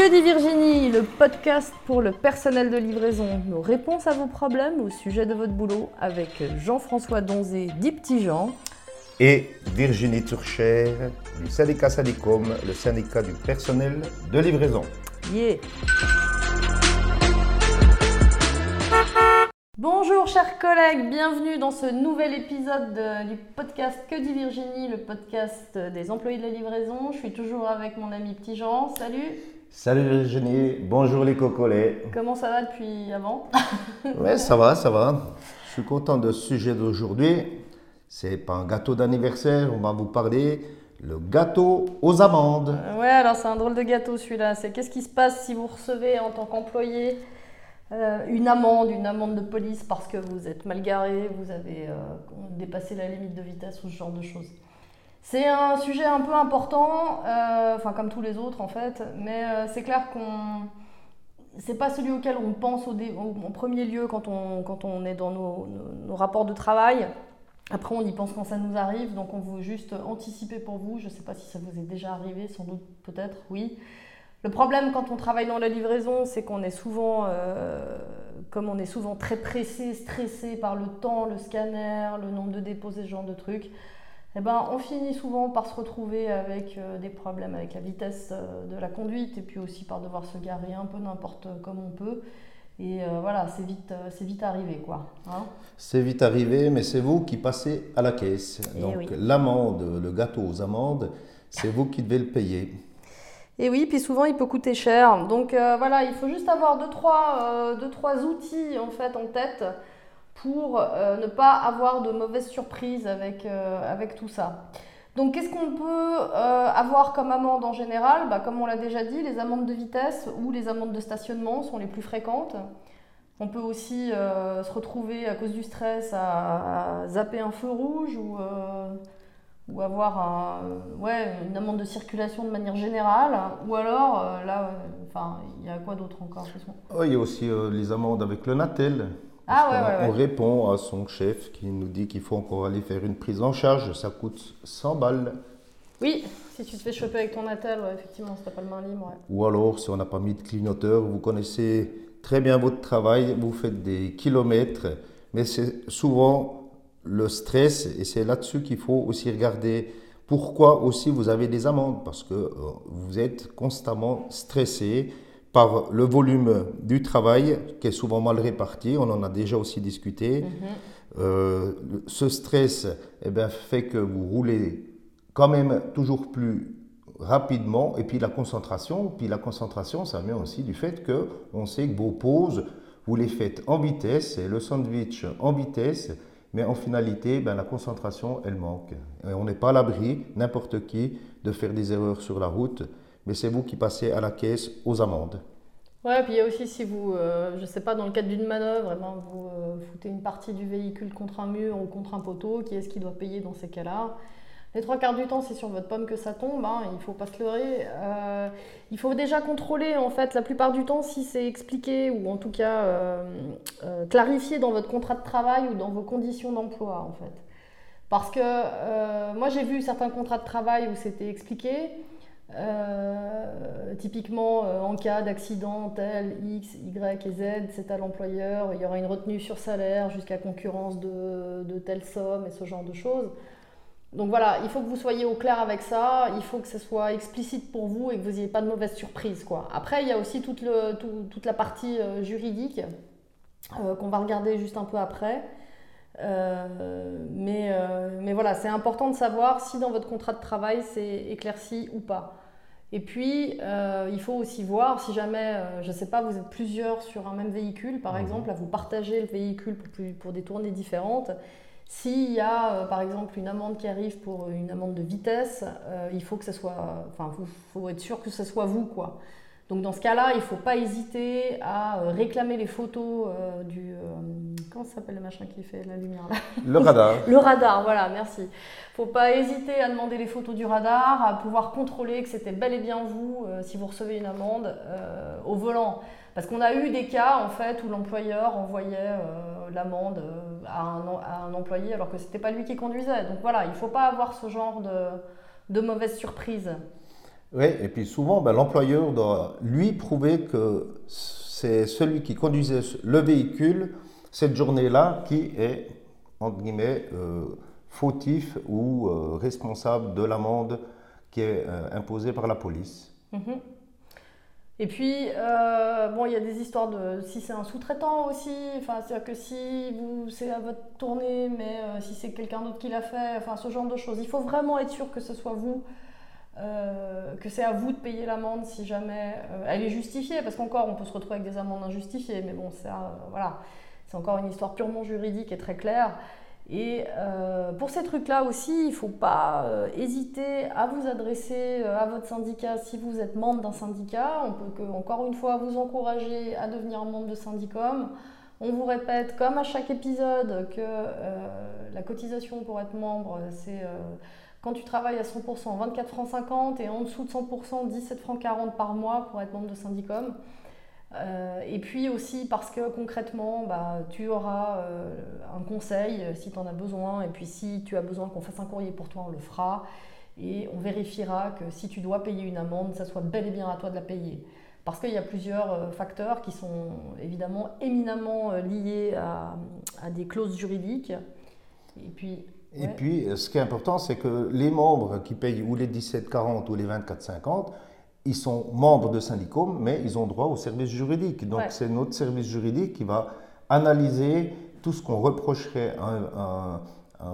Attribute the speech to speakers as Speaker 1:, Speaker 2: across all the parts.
Speaker 1: Que dit Virginie Le podcast pour le personnel de livraison. Nos réponses à vos problèmes au sujet de votre boulot avec Jean-François Donzé, dit Petit Jean.
Speaker 2: Et Virginie Turcher du syndicat Sadicom, le syndicat du personnel de livraison.
Speaker 1: Yeah. Bonjour chers collègues, bienvenue dans ce nouvel épisode de- du podcast Que dit Virginie, le podcast des employés de la livraison. Je suis toujours avec mon ami Petit Jean. Salut,
Speaker 2: Salut Virginie, bonjour les cocolets.
Speaker 1: comment ça va depuis avant
Speaker 2: Ouais, ça va, ça va. Je suis content de ce sujet d'aujourd'hui. C'est pas un gâteau d'anniversaire, on va vous parler le gâteau aux amandes.
Speaker 1: Euh, Ouais, alors c'est un drôle de gâteau celui-là. C'est qu'est-ce qui se passe si vous recevez en tant qu'employé euh, une amende, une amende de police parce que vous êtes mal garé, vous avez euh, dépassé la limite de vitesse ou ce genre de choses? C'est un sujet un peu important, euh, comme tous les autres en fait, mais euh, c'est clair qu'on c'est pas celui auquel on pense au, dé- en premier lieu quand on, quand on est dans nos, nos- rapports de travail. Après, on y pense quand ça nous arrive, donc on veut juste anticiper pour vous. Je ne sais pas si ça vous est déjà arrivé, sans doute, peut-être, oui. Le problème quand on travaille dans la livraison, c'est qu'on est souvent, euh, comme on est souvent très pressé, stressé par le temps, le scanner, le nombre de dépôts ce genre de trucs, eh ben, on finit souvent par se retrouver avec euh, des problèmes avec la vitesse euh, de la conduite et puis aussi par devoir se garer un peu n'importe comme on peut. Et euh, voilà, c'est vite, c'est vite arrivé, quoi. hein.
Speaker 2: C'est vite arrivé, mais c'est vous qui passez à la caisse.
Speaker 1: Eh
Speaker 2: Donc
Speaker 1: oui.
Speaker 2: l'amende, le gâteau aux amandes, c'est vous qui devez le payer.
Speaker 1: Et oui, puis souvent il peut coûter cher. Donc voilà, il faut juste avoir deux trois, deux, trois outils en fait en tête pour euh, ne pas avoir de mauvaises surprises avec, euh, avec tout ça. Donc qu'est-ce qu'on peut euh, avoir comme amende en général? Bah, Comme on l'a déjà dit, les amendes de vitesse ou les amendes de stationnement sont les plus fréquentes. On peut aussi se retrouver à cause du stress à, zapper un feu rouge ou, ou avoir ouais, une amende de circulation de manière générale. Ou alors, là, enfin, il y a quoi d'autre encore?
Speaker 2: Il y a aussi les amendes avec le Natel.
Speaker 1: Ah ouais, ouais.
Speaker 2: On répond à son chef qui nous dit qu'il faut encore aller faire une prise en charge, ça coûte 100 balles.
Speaker 1: Oui, si tu te fais choper avec ton ouais, effectivement, si t'as pas le main libre.
Speaker 2: Ou alors, si on n'a pas mis de clignoteur, vous connaissez très bien votre travail, vous faites des kilomètres, mais c'est souvent le stress et c'est là-dessus qu'il faut aussi regarder pourquoi aussi vous avez des amendes, parce que euh, vous êtes constamment stressé par le volume du travail qui est souvent mal réparti, on en a déjà aussi discuté. Euh, le- ce stress eh ben, fait que vous roulez quand même toujours plus rapidement. Et puis la concentration puis la concentration ça vient aussi du fait que on sait que vos pauses vous les faites en vitesse et le sandwich en vitesse. Mais en finalité ben, la concentration elle manque. Et on n'est pas à l'abri n'importe qui de faire des erreurs sur la route mais c'est vous qui passez à la caisse aux amendes
Speaker 1: Ouais, puis il y a aussi si vous, euh, je sais pas, dans le cadre d'une manœuvre, vous euh, foutez une partie du véhicule contre un mur ou contre un poteau, qui est-ce qui doit payer dans ces cas-là? Les trois quarts du temps, c'est sur votre pomme que ça tombe, hein, il faut pas se leurrer. Euh, il faut déjà contrôler, en fait, la plupart du temps, si c'est expliqué ou en tout cas euh, clarifié dans votre contrat de travail ou dans vos conditions d'emploi, en fait. Parce que moi, j'ai vu certains contrats de travail où c'était expliqué. Euh, typiquement, euh, en cas d'accident tel X, Y et Z, c'est à l'employeur, il y aura une retenue sur salaire jusqu'à concurrence de, telle somme et ce genre de choses. Donc voilà, il faut que vous soyez au clair avec ça, il faut que ce soit explicite pour vous et que vous n'ayez pas de mauvaises surprises. Quoi. Après, il y a aussi toute, la partie euh, juridique qu'on va regarder juste un peu après. Mais voilà, c'est important de savoir si dans votre contrat de travail c'est éclairci ou pas. Et puis, euh, il faut aussi voir si jamais, euh, je ne sais pas, vous êtes plusieurs sur un même véhicule, par
Speaker 2: Mhm.
Speaker 1: exemple, à vous partager le véhicule pour, plus- pour des tournées différentes. S'il y a, euh, par exemple, une amende qui arrive pour une amende de vitesse, euh, il faut que ce soit, enfin, faut être sûr que ce soit vous, quoi. Donc dans ce cas-là, il ne faut pas hésiter à euh, réclamer les photos euh, du, euh, comment ça s'appelle le machin qui fait la lumière là
Speaker 2: le radar
Speaker 1: le radar, voilà, merci. Faut pas hésiter à demander les photos du radar, à pouvoir contrôler que c'était bel et bien vous euh, si vous recevez une amende au volant. Parce qu'on a eu des cas en fait où l'employeur envoyait l'amende à, un, em- à un employé alors que c'était pas lui qui conduisait. Donc voilà, il faut pas avoir ce genre de, de mauvaise surprise.
Speaker 2: Oui, et puis souvent, ben, l'employeur doit lui prouver que c'est celui qui conduisait le véhicule cette journée-là qui est, entre guillemets, euh, fautif ou euh, responsable de l'amende qui est euh, imposée par la police.
Speaker 1: Mhm. Et puis, bon, il y a des histoires de si c'est un sous-traitant aussi, enfin, c'est-à-dire que si c'est à votre tournée, mais si c'est quelqu'un d'autre qui l'a fait, enfin, ce genre de choses. Il faut vraiment être sûr que ce soit vous euh, que c'est à vous de payer l'amende si jamais euh, elle est justifiée, parce qu'encore on peut se retrouver avec des amendes injustifiées, mais bon, ça, euh, voilà, c'est encore une histoire purement juridique et très claire. Et pour ces trucs-là aussi, il ne faut pas hésiter à vous adresser à votre syndicat si vous êtes membre d'un syndicat. On peut que, encore une fois vous encourager à devenir membre de syndicom. On vous répète, comme à chaque épisode, que la cotisation pour être membre, c'est quand tu travailles à 100%, 24 francs 50 et en dessous de 100%, 17 francs 40 par mois pour être membre de Syndicom. Euh, et puis aussi parce que concrètement, bah, tu auras euh, un conseil euh, si tu en as besoin. Et puis si tu as besoin qu'on fasse un courrier pour toi, on le fera. Et on vérifiera que si tu dois payer une amende, ça soit bel et bien à toi de la payer. Parce qu'il y a plusieurs facteurs qui sont évidemment éminemment liés à, à des clauses juridiques. Et puis
Speaker 2: et puis, ce qui est important, c'est que les membres qui payent ou les 17,40 ou les 24,50, ils sont membres de Syndicom, mais ils ont droit au service juridique. Donc, c'est notre service juridique qui va analyser tout ce qu'on reprocherait à un,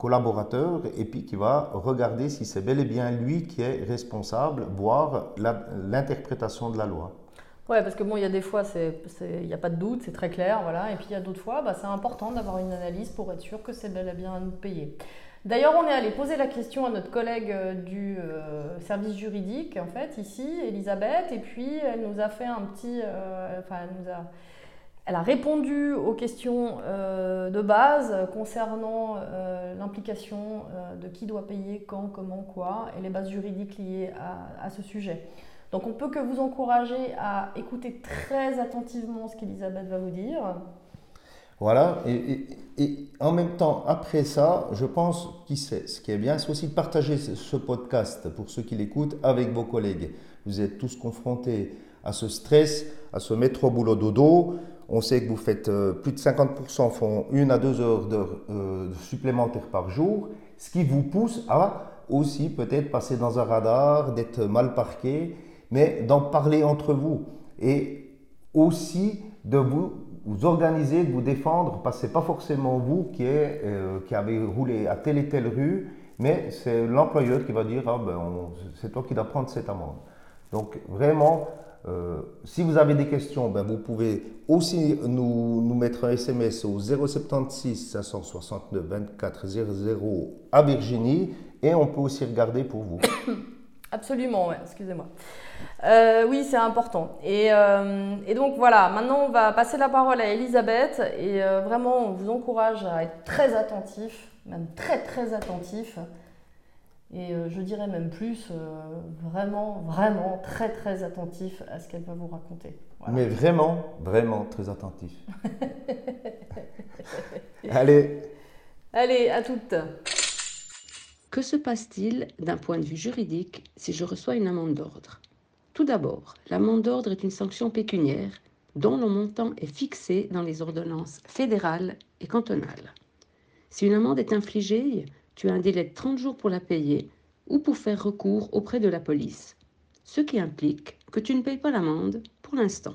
Speaker 2: collaborateur et puis qui va regarder si c'est bel et bien lui qui est responsable, voire l'interprétation de la loi.
Speaker 1: Ouais, parce que bon, il y a des fois, il n'y a pas de doute, c'est très clair, voilà. Et puis il y a d'autres fois, bah, c'est important d'avoir une analyse pour être sûr que c'est bel et bien payer. D'ailleurs, on est allé poser la question à notre collègue euh, du euh, service juridique, en fait, ici, Elisabeth, et puis elle nous a fait un petit, euh, enfin, elle nous a, elle a répondu aux questions de base concernant l'implication de qui doit payer, quand, comment, quoi, et les bases juridiques liées à, à ce sujet. Donc on peut que vous encourager à écouter très attentivement ce qu'Elisabeth va vous dire.
Speaker 2: Voilà, et, en même temps, après ça, je pense que ce qui est bien, c'est aussi de partager ce podcast pour ceux qui l'écoutent avec vos collègues. Vous êtes tous confrontés à ce stress, à ce mettre au boulot dodo. On sait que vous faites euh, plus de 50% font une à deux heures de, euh, supplémentaires par jour, ce qui vous pousse à aussi peut-être passer dans un radar, d'être mal parqué mais d'en parler entre vous et aussi de vous, organiser, de vous défendre, parce que ce n'est pas forcément vous qui, est, euh, qui avez roulé à telle et telle rue, mais c'est l'employeur qui va dire ah ben, c'est toi qui dois prendre cette amende. Donc vraiment, euh, si vous avez des questions, ben, vous pouvez aussi nous, nous, mettre un SMS au 076 569 24 00 à Virginie et on peut aussi regarder pour vous.
Speaker 1: Absolument, ouais, excusez-moi. Euh, oui, c'est important. Euh, et, donc voilà, maintenant on va passer la parole à Elisabeth et euh, vraiment on vous encourage à être très attentif, même très très attentif. Et je dirais même plus, vraiment, vraiment très très attentif à ce qu'elle va vous raconter.
Speaker 2: Mais vraiment, vraiment très attentif. Allez.
Speaker 1: Allez, à toutes.
Speaker 3: Que se passe-t-il d'un point de vue juridique si je reçois une amende d'ordre? Tout d'abord, l'amende d'ordre est une sanction pécuniaire dont le montant est fixé dans les ordonnances fédérales et cantonales. Si une amende est infligée, tu as un délai de 30 jours pour la payer ou pour faire recours auprès de la police, ce qui implique que tu ne payes pas l'amende pour l'instant.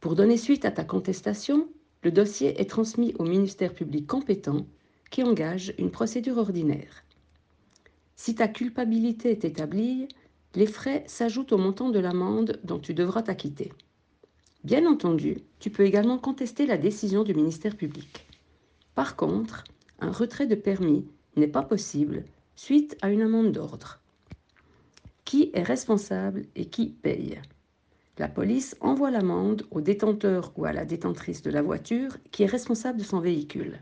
Speaker 3: Pour donner suite à ta contestation, le dossier est transmis au ministère public compétent qui engage une procédure ordinaire. Si ta culpabilité est établie, les frais s'ajoutent au montant de l'amende dont tu devras t'acquitter. Bien entendu, tu peux également contester la décision du ministère public. Par contre, un retrait de permis n'est pas possible suite à une amende d'ordre. Qui est responsable et qui paye? La police envoie l'amende au détenteur ou à la détentrice de la voiture qui est responsable de son véhicule.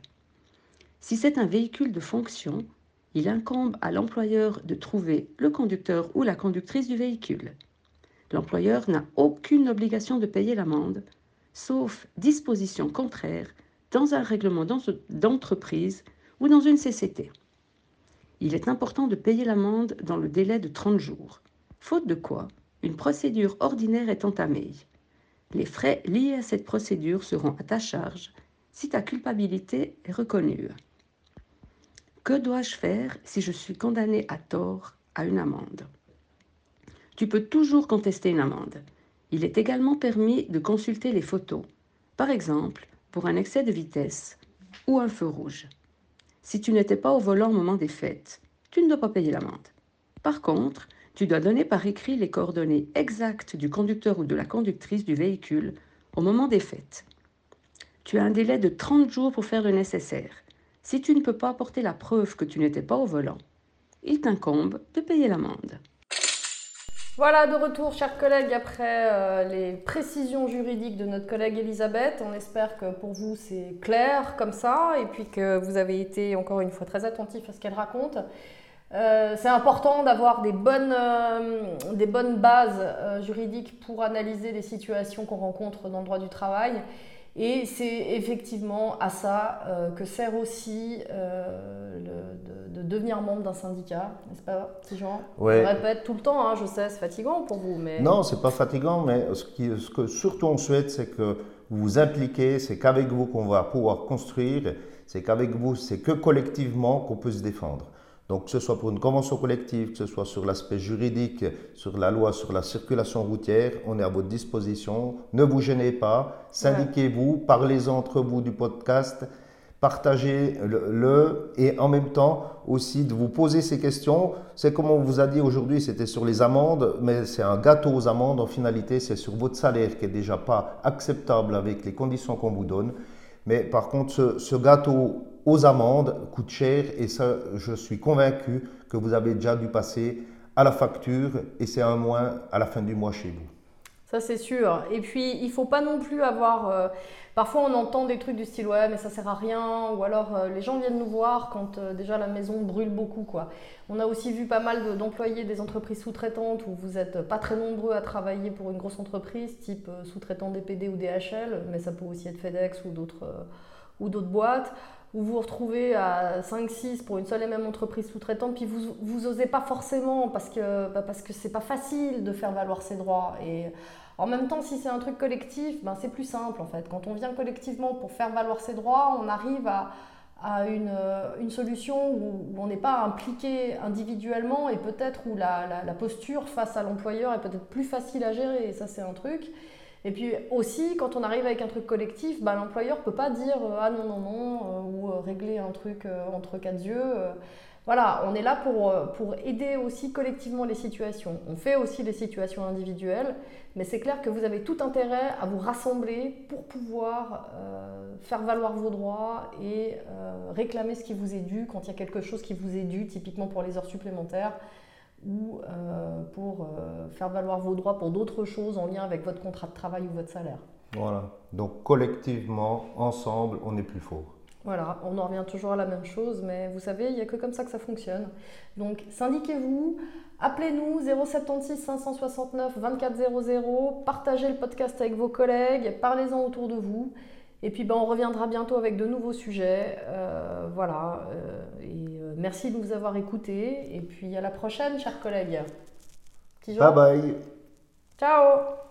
Speaker 3: Si c'est un véhicule de fonction, il incombe à l'employeur de trouver le conducteur ou la conductrice du véhicule. L'employeur n'a aucune obligation de payer l'amende, sauf disposition contraire dans un règlement d'entreprise ou dans une CCT. Il est important de payer l'amende dans le délai de 30 jours. faute de quoi une procédure ordinaire est entamée. Les frais liés à cette procédure seront à ta charge si ta culpabilité est reconnue. Que dois-je faire si je suis condamné à tort à une amende? Tu peux toujours contester une amende. Il est également permis de consulter les photos, par exemple pour un excès de vitesse ou un feu rouge. Si tu n'étais pas au volant au moment des fêtes, tu ne dois pas payer l'amende. Par contre, tu dois donner par écrit les coordonnées exactes du conducteur ou de la conductrice du véhicule au moment des fêtes. Tu as un délai de 30 jours pour faire le nécessaire. Si tu ne peux pas apporter la preuve que tu n'étais pas au volant, il t'incombe de payer l'amende.
Speaker 1: Voilà, de retour, chers collègues, après euh, les précisions juridiques de notre collègue Elisabeth. On espère que pour vous c'est clair comme ça et puis que vous avez été encore une fois très attentif à ce qu'elle raconte. Euh, c'est important d'avoir des euh, des bonnes bases juridiques pour analyser les situations qu'on rencontre dans le droit du travail. Et c'est effectivement à ça euh, que sert aussi euh, de, devenir membre d'un syndicat, n'est-ce pas, petit Jean?
Speaker 2: Ouais.
Speaker 1: On répète tout le temps, hein, je sais, c'est fatigant pour vous. Mais...
Speaker 2: Non, c'est pas fatigant, mais ce, qui, ce, que surtout on souhaite, c'est que vous vous impliquez, c'est qu'avec vous qu'on va pouvoir construire, c'est qu'avec vous, c'est que collectivement qu'on peut se défendre. Donc que ce soit pour une convention collective, que ce soit sur l'aspect juridique, sur la loi, sur la circulation routière, on est à votre disposition. Ne vous gênez pas, syndiquez-vous, parlez entre vous du podcast, partagez-le et en même temps aussi de vous poser ces questions. C'est comme on vous a dit aujourd'hui, c'était sur les amendes, mais c'est un gâteau aux amendes. En finalité, c'est sur votre salaire qui est déjà pas acceptable avec les conditions qu'on vous donne. Mais par contre, ce, ce gâteau aux amendes coûte cher et ça, je suis convaincu que vous avez déjà dû passer à la facture et c'est un moins à la fin du mois chez vous.
Speaker 1: Ça, c'est sûr. Et puis, il ne faut pas non plus avoir. Euh, parfois, on entend des trucs du style ouais, mais ça sert à rien. Ou alors, euh, les gens viennent nous voir quand euh, déjà la maison brûle beaucoup. Quoi. On a aussi vu pas mal d'employés des entreprises sous-traitantes où vous n'êtes pas très nombreux à travailler pour une grosse entreprise, type sous-traitant DPD ou DHL, mais ça peut aussi être FedEx ou d'autres ou d'autres boîtes où vous vous retrouvez à 5-6 pour une seule et même entreprise sous-traitante, puis vous, vous osez pas forcément parce que bah parce que pas facile de faire valoir ses droits. Et en même temps, si c'est un truc collectif, ben c'est plus simple en fait. Quand on vient collectivement pour faire valoir ses droits, on arrive à, à une, une, solution où, on n'est pas impliqué individuellement et peut-être où la, la, la, posture face à l'employeur est peut-être plus facile à gérer. Et ça, c'est un truc. Et puis aussi, quand on arrive avec un truc collectif, bah, l'employeur ne peut pas dire euh, ah non, non, non, euh, ou euh, régler un truc entre quatre yeux. voilà, on est là pour, pour aider aussi collectivement les situations. On fait aussi les situations individuelles, mais c'est clair que vous avez tout intérêt à vous rassembler pour pouvoir faire valoir vos droits et réclamer ce qui vous est dû quand il y a quelque chose qui vous est dû, typiquement pour les heures supplémentaires ou euh, pour euh, faire valoir vos droits pour d'autres choses en lien avec votre contrat de travail ou votre salaire.
Speaker 2: Voilà, donc collectivement, ensemble, on est plus fort.
Speaker 1: Voilà, on en revient toujours à la même chose, mais vous savez, il n'y a que comme ça que ça fonctionne. Donc syndiquez-vous, appelez-nous 076 569 2400, partagez le podcast avec vos collègues, parlez-en autour de vous. Et puis ben, on reviendra bientôt avec de nouveaux sujets. Euh, voilà. Euh, et euh, merci de nous avoir écoutés. Et puis à la prochaine, chers collègues.
Speaker 2: Bye bye.
Speaker 1: Ciao